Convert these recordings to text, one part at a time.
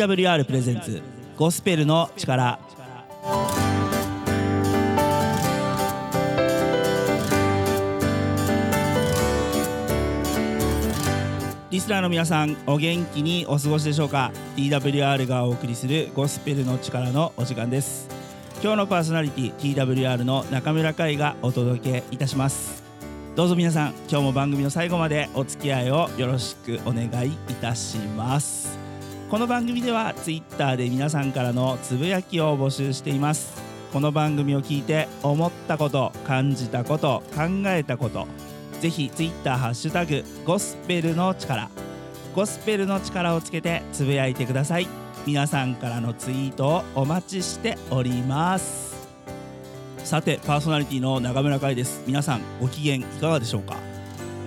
TWR プレゼンツゴスペルの力。リスナーの皆さんお元気にお過ごしでしょうか？TWR がお送りするゴスペルの力のお時間です。今日のパーソナリティ TWR の中村海がお届けいたします。どうぞ皆さん今日も番組の最後までお付き合いをよろしくお願いいたします。この番組では Twitter で皆さんからのつぶやきを募集しています。この番組を聞いて思ったこと感じたこと考えたことぜひツイッターハッシュタグゴスペルの力ゴスペルの力をつけてつぶやいてください。皆さんからのツイートをお待ちしております。さてパーソナリティの中村海です。皆さんご機嫌いかがでしょうか？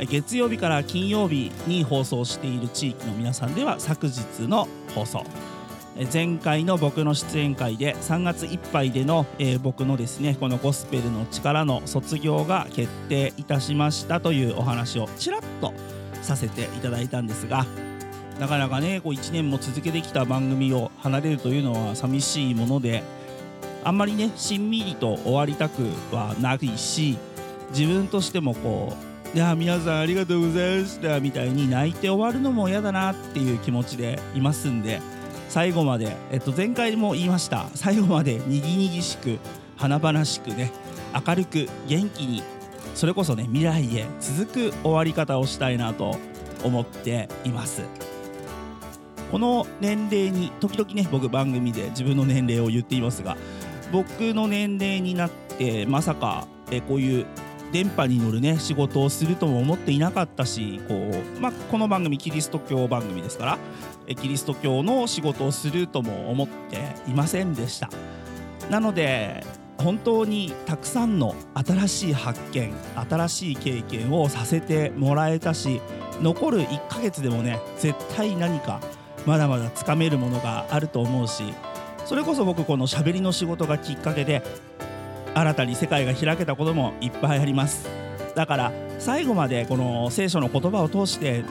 月曜日から金曜日に放送している地域の皆さんでは昨日の放送。前回の僕の出演会で3月いっぱいでの、えー、僕のですねこのゴスペルの力の卒業が決定いたしましたというお話をちらっとさせていただいたんですがなかなかねこう1年も続けてきた番組を離れるというのは寂しいものであんまりねしんみりと終わりたくはないし自分としてもこういや皆さんありがとうございましたみたいに泣いて終わるのも嫌だなっていう気持ちでいます。んで最後まで、えっと、前回も言いました最後までにぎにぎしく華々しくね明るく元気にそれこそね未来へ続く終わり方をしたいなと思っています。この年齢に時々ね僕番組で自分の年齢を言っています。が僕の年齢になってまさかえこういう電波に乗るね仕事をするとも思っていなかったしこう、まあ、この番組キリスト教番組ですからキリスト教の仕事をするとも思っていませんでした。なので本当にたくさんの新しい発見新しい経験をさせてもらえたし残る1ヶ月でもね絶対何かまだまだつかめるものがあると思うしそれこそ僕このしゃべりの仕事がきっかけで新たに世界が開けたこともいっぱいあります。だから最後までこの聖書の言葉を通して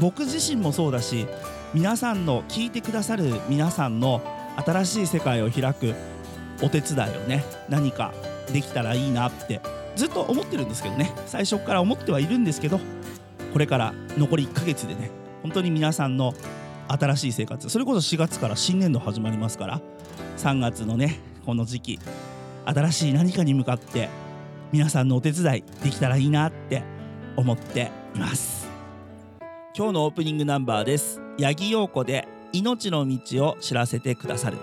僕自身もそうだし皆さんの聞いてくださる皆さんの新しい世界を開くお手伝いをね何かできたらいいなってずっと思ってるんですけどね。最初から思ってはいるんですけどこれから残り1ヶ月でね本当に皆さんの新しい生活それこそ4月から新年度始まりますから3月のねこの時期新しい何かに向かって皆さんのお手伝いできたらいいなって思っています。今日のオープニングナンバーです。八木陽子で命の道を知らせてくださる。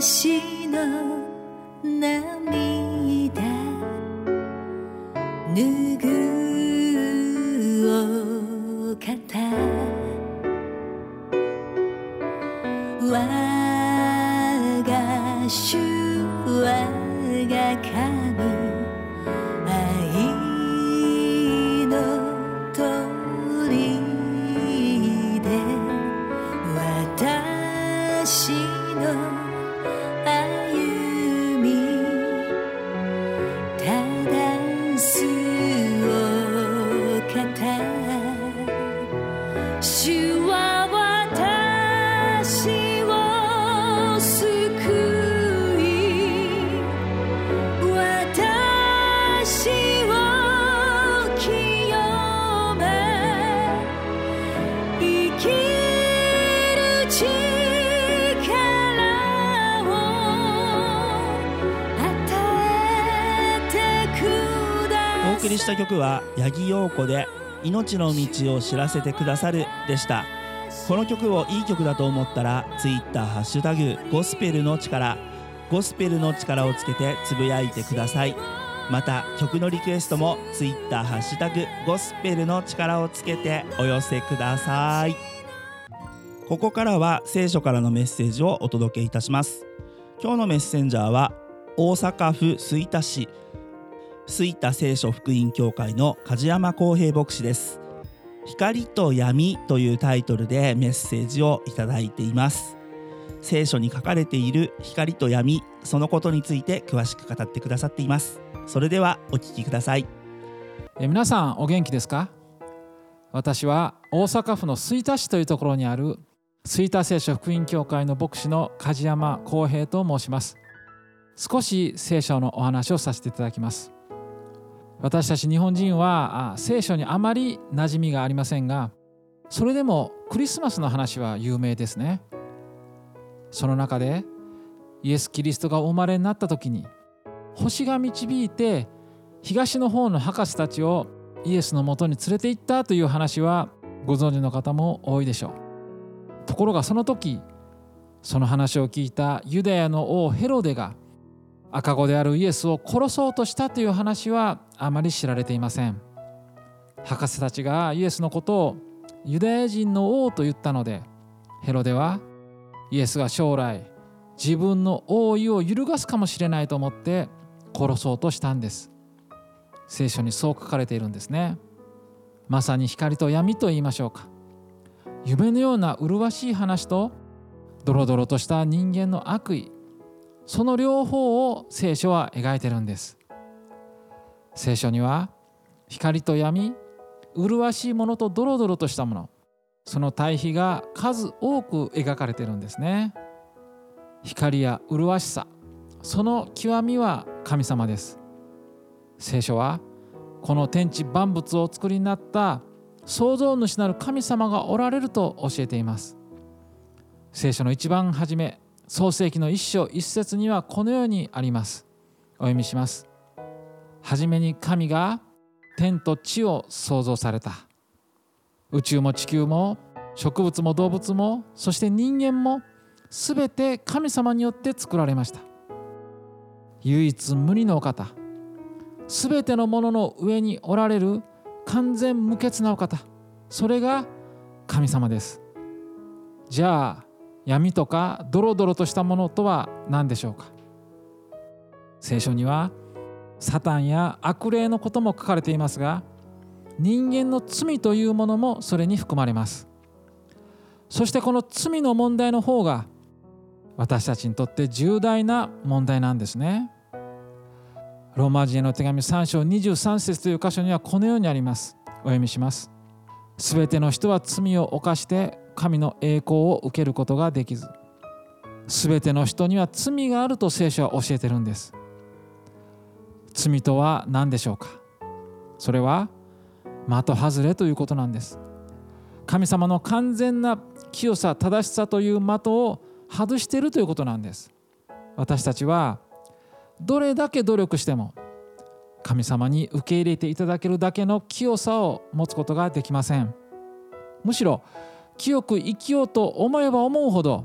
私した曲は八木陽子で命の道を知らせてくださるでした。この曲をいい曲だと思ったら Twitter ハッシュタグゴスペルの力ゴスペルの力をつけてつぶやいてください。また曲のリクエストも Twitter ハッシュタグゴスペルの力をつけてお寄せください。ここからは聖書からのメッセージをお届けいたします。今日のメッセンジャーは大阪府吹田市。吹田聖書福音教会の梶山光平牧師です。光と闇というタイトルでメッセージをいただいています。聖書に書かれている光と闇そのことについて詳しく語ってくださっています。それではお聞きください。え皆さんお元気ですか？私は大阪府の吹田市というところにある吹田聖書福音教会の牧師の梶山光平と申します。少し聖書のお話をさせていただきます。私たち日本人は聖書にあまり馴染みがありませんがそれでもクリスマスの話は有名ですね。その中でイエス・キリストがお生まれになった時に星が導いて東の方の博士たちをイエスのもとに連れて行ったという話はご存知の方も多いでしょう。ところがその時その話を聞いたユダヤの王ヘロデが赤子であるイエスを殺そうとしたという話はあまり知られていません。博士たちがイエスのことをユダヤ人の王と言ったのでヘロデはイエスが将来自分の王位を揺るがすかもしれないと思って殺そうとしたんです。聖書にそう書かれているんですね。まさに光と闇と言いましょうか。夢のような麗しい話とドロドロとした人間の悪意。その両方を聖書は描いてるんです。聖書には光と闇麗しいものとドロドロとしたもの。その対比が数多く描かれてるんですね。光や麗しさ。その極みは神様です。聖書はこの天地万物を作りになった創造主なる神様がおられると教えています。聖書の一番初め創世記の一章一節にはこのようにあります。お読みします。はじめに神が天と地を創造された。宇宙も地球も植物も動物もそして人間もすべて神様によって作られました。唯一無二のお方。すべてのものの上におられる完全無欠なお方。それが神様です。じゃあ闇とかドロドロとしたものとは何でしょうか？聖書にはサタンや悪霊のことも書かれていますが人間の罪というものもそれに含まれます。そしてこの罪の問題の方が私たちにとって重大な問題なんですね。ローマ人への手紙3章23節という箇所にはこのようにあります。お読みします。すべての人は罪を犯して神の栄光を受けることができずすべての人には罪があると聖書は教えてるんです。罪とは何でしょうか？それは的外れということなんです。神様の完全な清さ正しさという的を外しているということなんです。私たちはどれだけ努力しても神様に受け入れていただけるだけの清さを持つことができません。むしろ清く生きようと思えば思うほど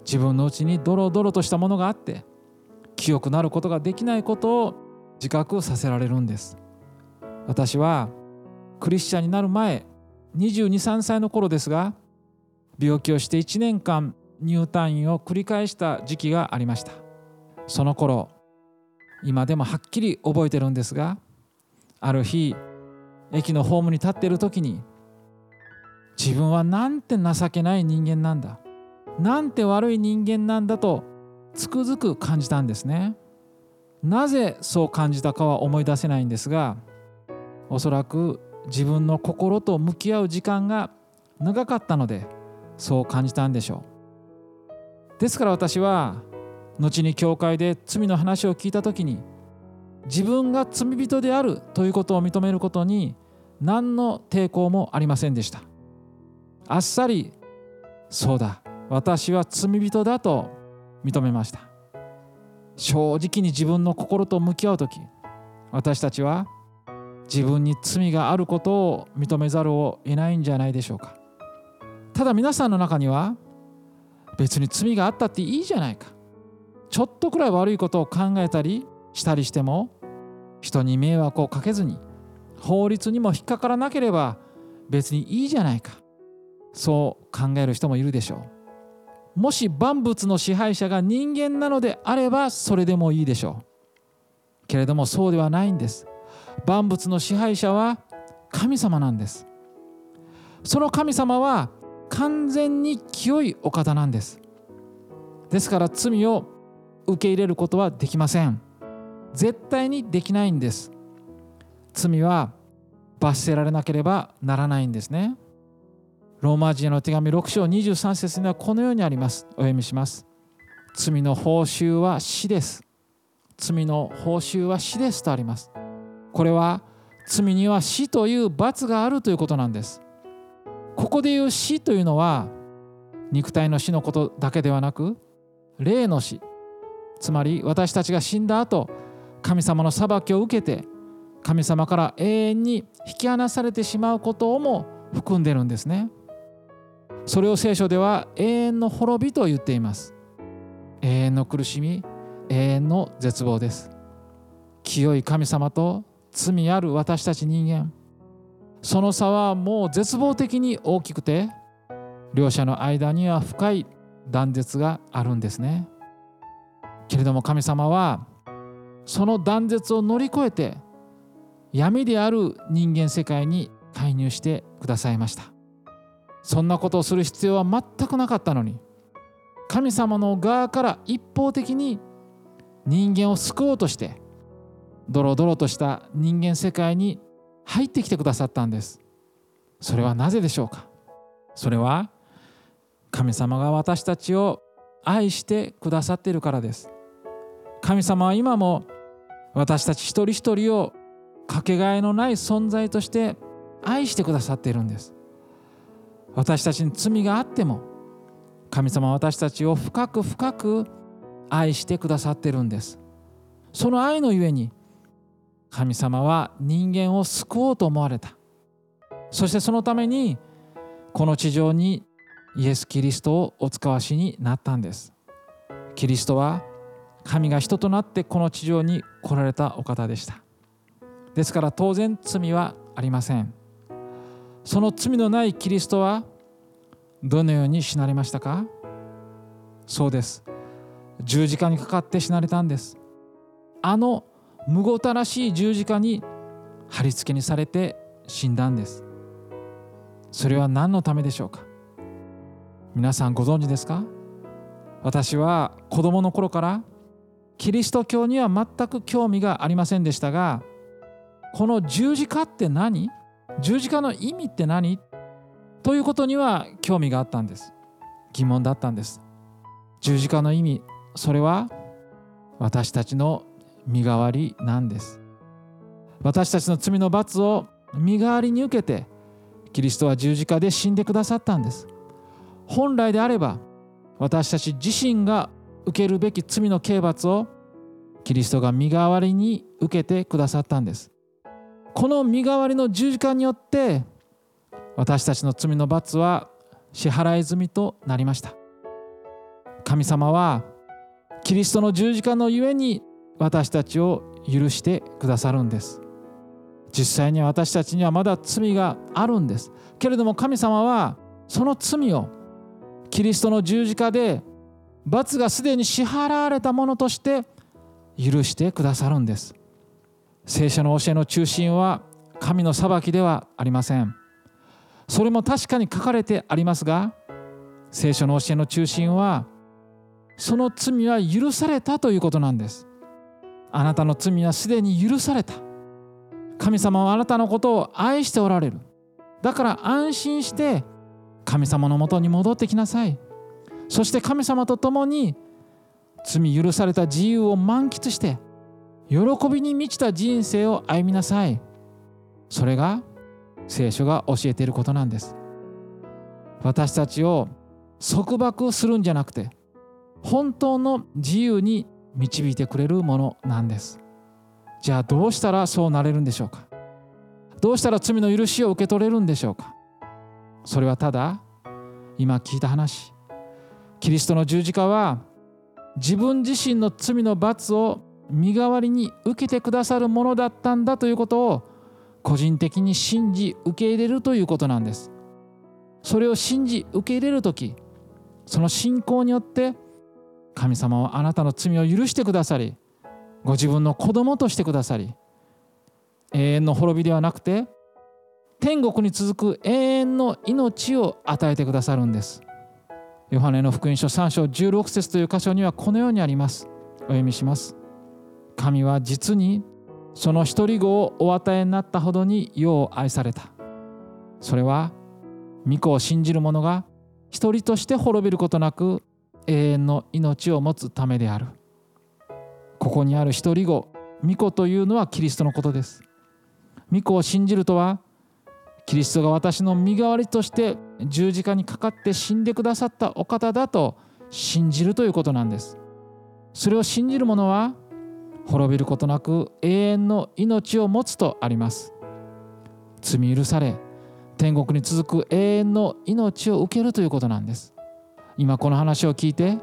自分のうちにドロドロとしたものがあって清くなることができないことを自覚させられるんです。私はクリスチャンになる前223歳の頃ですが病気をして1年間入退院を繰り返した時期がありました。その頃今でもはっきり覚えてるんですがある日駅のホームに立っている時に自分はなんて情けない人間なんだ。なんて悪い人間なんだとつくづく感じたんですね。なぜそう感じたかは思い出せないんですがおそらく自分の心と向き合う時間が長かったのでそう感じたんでしょう。ですから私は後に教会で罪の話を聞いた時に自分が罪人であるということを認めることに何の抵抗もありませんでした。あっさりそうだ私は罪人だと認めました。正直に自分の心と向き合う時私たちは自分に罪があることを認めざるを得ないんじゃないでしょうか。ただ皆さんの中には別に罪があったっていいじゃないか。ちょっとくらい悪いことを考えたりしたりしても人に迷惑をかけずに法律にも引っかからなければ別にいいじゃないか。そう考える人もいるでしょう。もし万物の支配者が人間なのであればそれでもいいでしょう。けれどもそうではないんです。万物の支配者は神様なんです。その神様は完全に清いお方なんです。ですから罪を受け入れることはできません。絶対にできないんです。罪は罰せられなければならないんですね。ローマ人への手紙6章23節にはこのようにあります。お読みします。罪の報酬は死です。罪の報酬は死ですとあります。これは罪には死という罰があるということなんです。ここでいう死というのは肉体の死のことだけではなく霊の死。つまり私たちが死んだ後神様の裁きを受けて神様から永遠に引き離されてしまうことをも含んでるんですね。それを聖書では永遠の滅びと言っています。永遠の苦しみ永遠の絶望です。清い神様と罪ある私たち人間。その差はもう絶望的に大きくて両者の間には深い断絶があるんですね。けれども神様はその断絶を乗り越えて闇である人間世界に介入してくださいました。そんなことをする必要は全くなかったのに神様の側から一方的に人間を救おうとしてドロドロとした人間世界に入ってきてくださったんです。それはなぜでしょうか？それは神様が私たちを愛してくださっているからです。神様は今も私たち一人一人をかけがえのない存在として愛してくださっているんです。私たちに罪があっても神様は私たちを深く深く愛してくださってるんです。その愛のゆえに神様は人間を救おうと思われた。そしてそのためにこの地上にイエス・キリストをお使わしになったんです。キリストは神が人となってこの地上に来られたお方でした。ですから当然罪はありません。その罪のないキリストはどのように死なれましたか？そうです。十字架にかかって死なれたんです。あのむごたらしい十字架に貼り付けにされて死んだんです。それは何のためでしょうか？皆さんご存知ですか？私は子供の頃からキリスト教には全く興味がありませんでしたがこの十字架って何？十字架の意味って何？ということには興味があったんです。疑問だったんです。十字架の意味それは私たちの身代わりなんです。私たちの罪の罰を身代わりに受けてキリストは十字架で死んでくださったんです。本来であれば私たち自身が受けるべき罪の刑罰をキリストが身代わりに受けてくださったんです。この身代わりの十字架によって私たちの罪の罰は支払い済みとなりました。神様はキリストの十字架のゆえに私たちを許してくださるんです。実際に私たちにはまだ罪があるんです。けれども神様はその罪をキリストの十字架で罰がすでに支払われたものとして許してくださるんです。聖書の教えの中心は神の裁きではありません。それも確かに書かれてありますが聖書の教えの中心はその罪は許されたということなんです。あなたの罪はすでに許された。神様はあなたのことを愛しておられる。だから安心して神様のもとに戻ってきなさい。そして神様と共に罪許された自由を満喫して喜びに満ちた人生を歩みなさい。それが聖書が教えていることなんです。私たちを束縛するんじゃなくて本当の自由に導いてくれるものなんです。じゃあどうしたらそうなれるんでしょうか？どうしたら罪の許しを受け取れるんでしょうか？それはただ今聞いた話。キリストの十字架は自分自身の罪の罰を身代わりに受けてくださるものだったんだということを個人的に信じ受け入れるということなんです。それを信じ受け入れる時その信仰によって神様はあなたの罪を許してくださりご自分の子供としてくださり永遠の滅びではなくて天国に続く永遠の命を与えてくださるんです。ヨハネの福音書3章16節という箇所にはこのようにあります。お読みします。神は実にその一人子をお与えになったほどに世を愛された。それは御子を信じる者が一人として滅びることなく永遠の命を持つためである。ここにある一人子御子というのはキリストのことです。御子を信じるとはキリストが私の身代わりとして十字架にかかって死んでくださったお方だと信じるということなんです。それを信じる者は滅びることなく永遠の命を持つとあります。罪許され天国に続く永遠の命を受けるということなんです。今この話を聞いて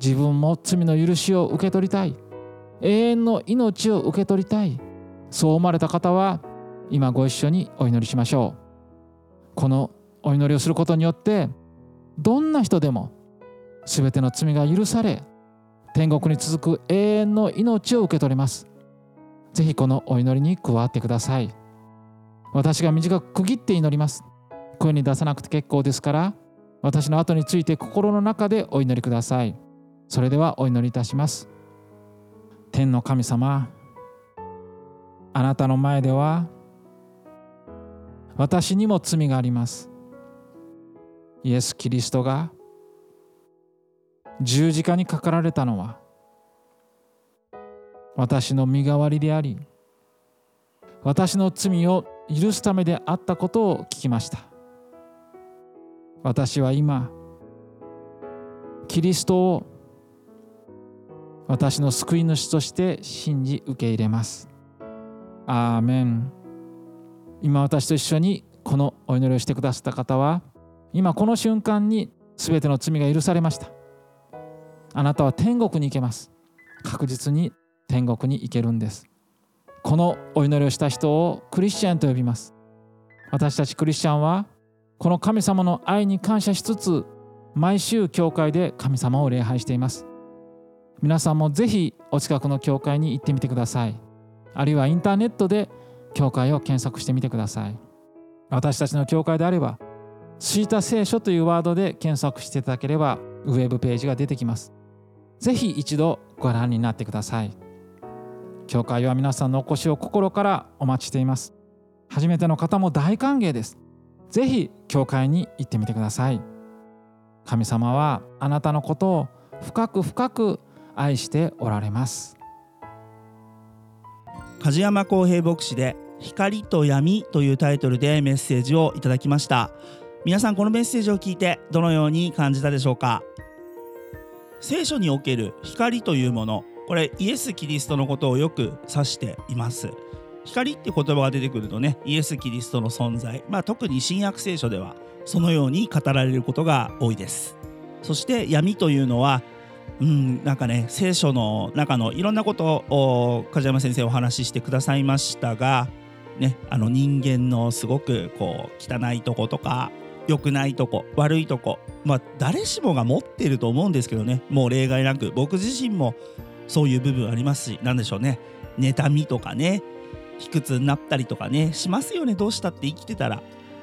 自分も罪の許しを受け取りたい。永遠の命を受け取りたい。そう思われた方は今ご一緒にお祈りしましょう。このお祈りをすることによってどんな人でも全ての罪が許され天国に続く永遠の命を受け取れます。ぜひこのお祈りに加わってください。私が短く区切って祈ります。声に出さなくて結構ですから私の後について心の中でお祈りください。それではお祈りいたします。天の神様あなたの前では私にも罪があります。イエス・キリストが十字架にかかられたのは私の身代わりであり私の罪を許すためであったことを聞きました。私は今キリストを私の救い主として信じ受け入れます。アーメン。今私と一緒にこのお祈りをしてくださった方は今この瞬間に全ての罪が許されました。あなたは天国に行けます。確実に天国に行けるんです。このお祈りをした人をクリスチャンと呼びます。私たちクリスチャンはこの神様の愛に感謝しつつ毎週教会で神様を礼拝しています。皆さんもぜひお近くの教会に行ってみてください。あるいはインターネットで教会を検索してみてください。私たちの教会であれば「ツイタ聖書」というワードで検索していただければウェブページが出てきます。ぜひ一度ご覧になってください。教会は皆さんのお越しを心からお待ちしています。初めての方も大歓迎です。ぜひ教会に行ってみてください。神様はあなたのことを深く深く愛しておられます。梶山公平牧師で光と闇というタイトルでメッセージをいただきました。皆さんこのメッセージを聞いてどのように感じたでしょうか？聖書における光というもの。これイエス・キリストのことをよく指しています。光って言葉が出てくるとねイエス・キリストの存在。まあ特に新約聖書ではそのように語られることが多いです。そして闇というのはうんなんかね聖書の中のいろんなことを梶山先生お話ししてくださいましたがねあの人間のすごくこう汚いとことか良くないとこ悪いとこまあ誰しもが持ってると思うんですけどね。もう例外なく僕自身もそういう部分ありますし何でしょうね。妬みとかね卑屈になったりとかねしますよね。どうしたって生きてたら。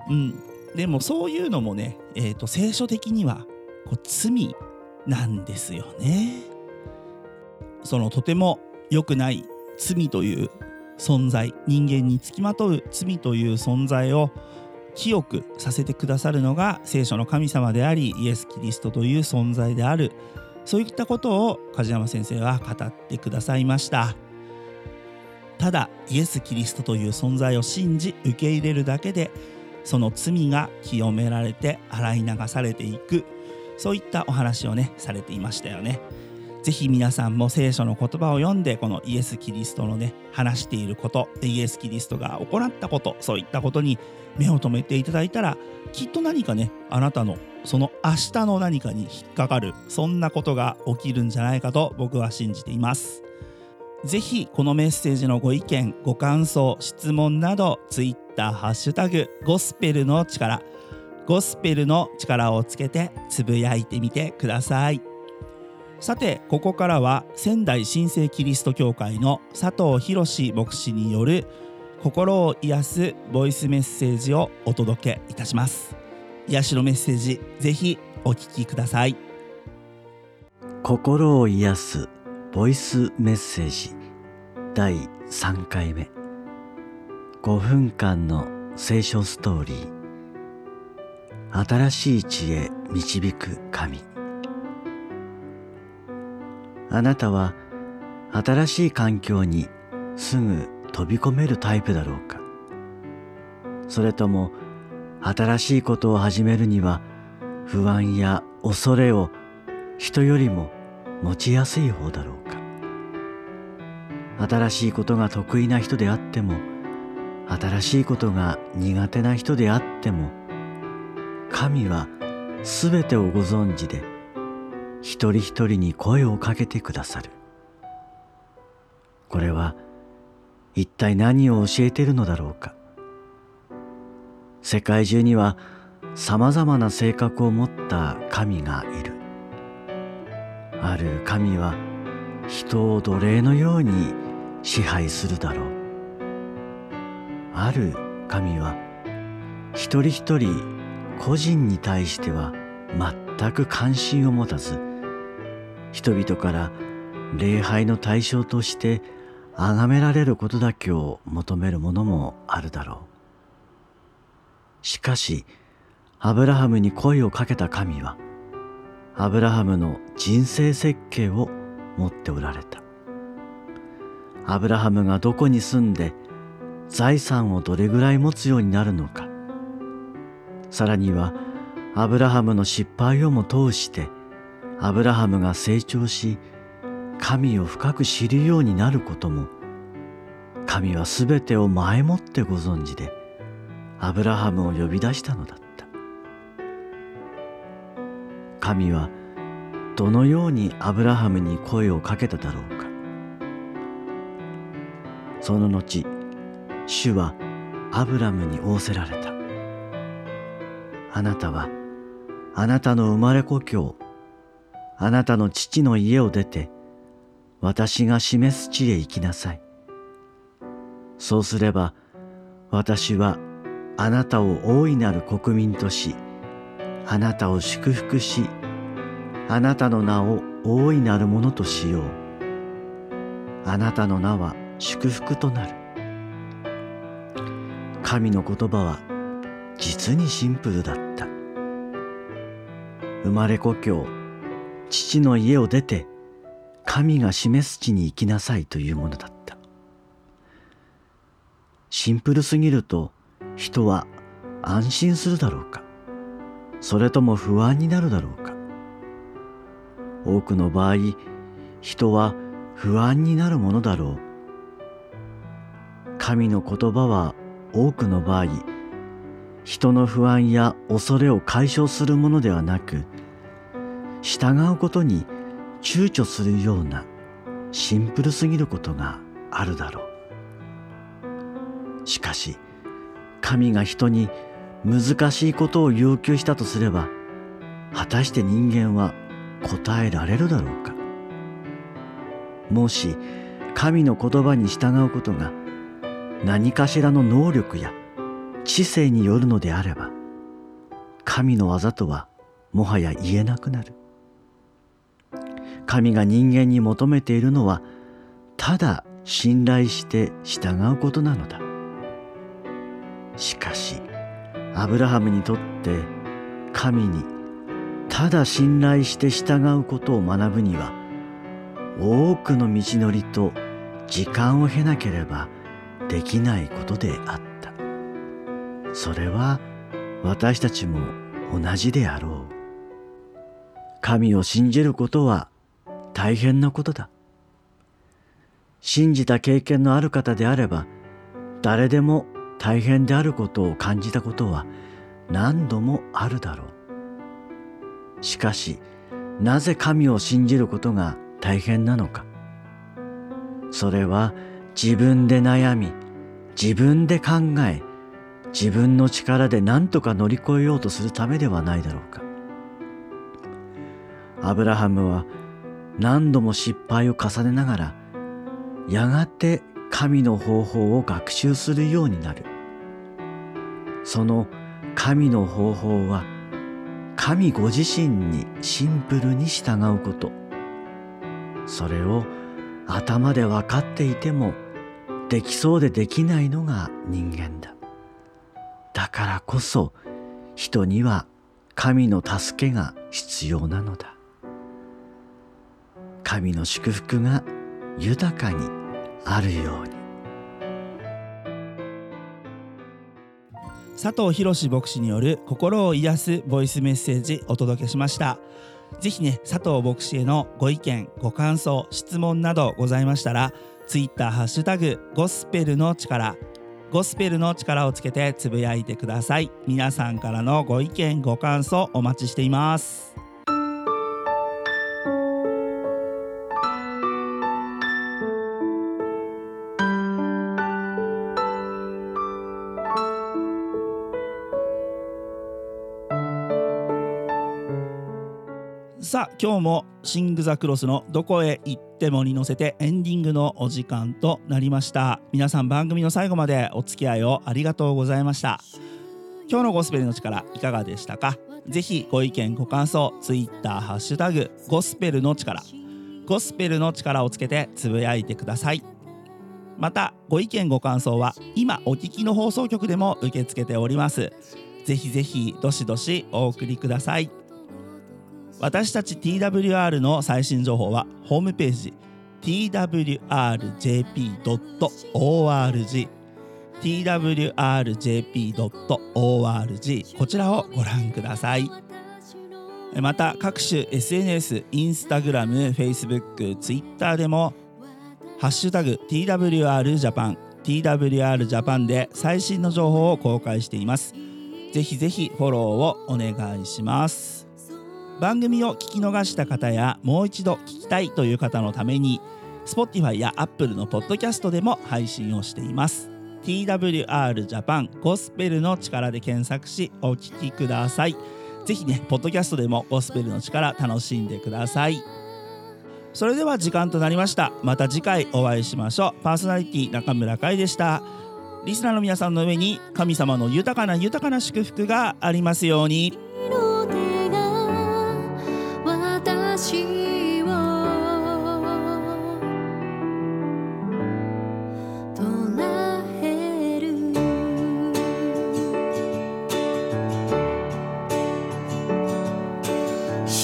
うん。でもそういうのもね、えーと、聖書的にはこう罪なんですよね。そのとても良くない罪という存在人間につきまとう罪という存在を清くさせてくださるのが聖書の神様でありイエス・キリストという存在である。そういったことを梶山先生は語ってくださいました。ただイエス・キリストという存在を信じ受け入れるだけでその罪が清められて洗い流されていく。そういったお話をねされていましたよね。ぜひ皆さんも聖書の言葉を読んでこのイエス・キリストのね話していることイエス・キリストが行ったことそういったことに目を留めていただいたらきっと何かねあなたのその明日の何かに引っかかるそんなことが起きるんじゃないかと僕は信じています。ぜひこのメッセージのご意見ご感想質問など Twitter ハッシュタグゴスペルの力ゴスペルの力をつけてつぶやいてみてください。さてここからは仙台新生キリスト教会の佐藤博牧師による心を癒すボイスメッセージをお届けいたします。癒しのメッセージぜひお聞きください。心を癒すボイスメッセージ第3回目。5分間の聖書ストーリー。新しい知恵導く神。あなたは新しい環境にすぐ飛び込めるタイプだろうか。それとも新しいことを始めるには不安や恐れを人よりも持ちやすい方だろうか。新しいことが得意な人であっても新しいことが苦手な人であっても神はすべてをご存知で一人一人に声をかけてくださる。これは一体何を教えているのだろうか。世界中には様々な性格を持った神がいる。ある神は人を奴隷のように支配するだろう。ある神は一人一人個人に対しては全く関心を持たず人々から礼拝の対象として崇められることだけを求めるものもあるだろう。しかしアブラハムに声をかけた神はアブラハムの人生設計を持っておられた。アブラハムがどこに住んで財産をどれぐらい持つようになるのか。さらにはアブラハムの失敗をも通してアブラハムが成長し神を深く知るようになることも神はすべてを前もってご存知でアブラハムを呼び出したのだった。神はどのようにアブラハムに声をかけただろうか。その後主はアブラムに仰せられた。あなたはあなたの生まれ故郷あなたの父の家を出て私が示す地へ行きなさい。そうすれば私はあなたを大いなる国民としあなたを祝福しあなたの名を大いなるものとしよう。あなたの名は祝福となる。神の言葉は実にシンプルだった。生まれ故郷父の家を出て神が示す地に行きなさいというものだった。シンプルすぎると人は安心するだろうか。それとも不安になるだろうか。多くの場合人は不安になるものだろう。神の言葉は多くの場合人の不安や恐れを解消するものではなく従うことに躊躇するようなシンプルすぎることがあるだろう。しかし神が人に難しいことを要求したとすれば果たして人間は答えられるだろうか。もし神の言葉に従うことが何かしらの能力や知性によるのであれば神の技とはもはや言えなくなる。神が人間に求めているのはただ信頼して従うことなのだ。しかしアブラハムにとって神にただ信頼して従うことを学ぶには多くの道のりと時間を経なければできないことであった。それは私たちも同じであろう。神を信じることは大変なことだ。信じた経験のある方であれば誰でも大変であることを感じたことは何度もあるだろう。しかしなぜ神を信じることが大変なのか。それは自分で悩み自分で考え自分の力で何とか乗り越えようとするためではないだろうか。アブラハムは何度も失敗を重ねながらやがて神の方法を学習するようになる。その神の方法は神ご自身にシンプルに従うこと。それを頭で分かっていてもできそうでできないのが人間だ。だからこそ人には神の助けが必要なのだ。神の祝福が豊かにあるように。佐藤博牧師による心を癒すボイスメッセージお届けしました。ぜひね佐藤牧師へのご意見ご感想質問などございましたらツイッターハッシュタグゴスペルの力ゴスペルの力をつけてつぶやいてください。皆さんからのご意見ご感想お待ちしています。さあ今日もシング・ザ・クロスのどこへ行ってもに乗せてエンディングのお時間となりました。皆さん番組の最後までお付き合いをありがとうございました。今日のゴスペルの力いかがでしたか？ぜひご意見ご感想ツイッターハッシュタグゴスペルの力。ゴスペルの力をつけてつぶやいてください。またご意見ご感想は今お聞きの放送局でも受け付けております。ぜひぜひどしどしお送りください。私たち TWR の最新情報はホームページ twrjp.org twrjp.org こちらをご覧ください。また各種 SNS、インスタグラム、Facebook、Twitter でもハッシュタグ TWR ジャパン TWR ジャパンで最新の情報を公開しています。ぜひぜひフォローをお願いします。番組を聞き逃した方やもう一度聞きたいという方のために Spotify や Apple のポッドキャストでも配信をしています。TWR ジャパンゴスペルの力で検索しお聞きください。ぜひねポッドキャストでもゴスペルの力楽しんでください。それでは時間となりました。また次回お会いしましょう。パーソナリティ中村海でした。リスナーの皆さんの上に神様の豊かな豊かな祝福がありますように。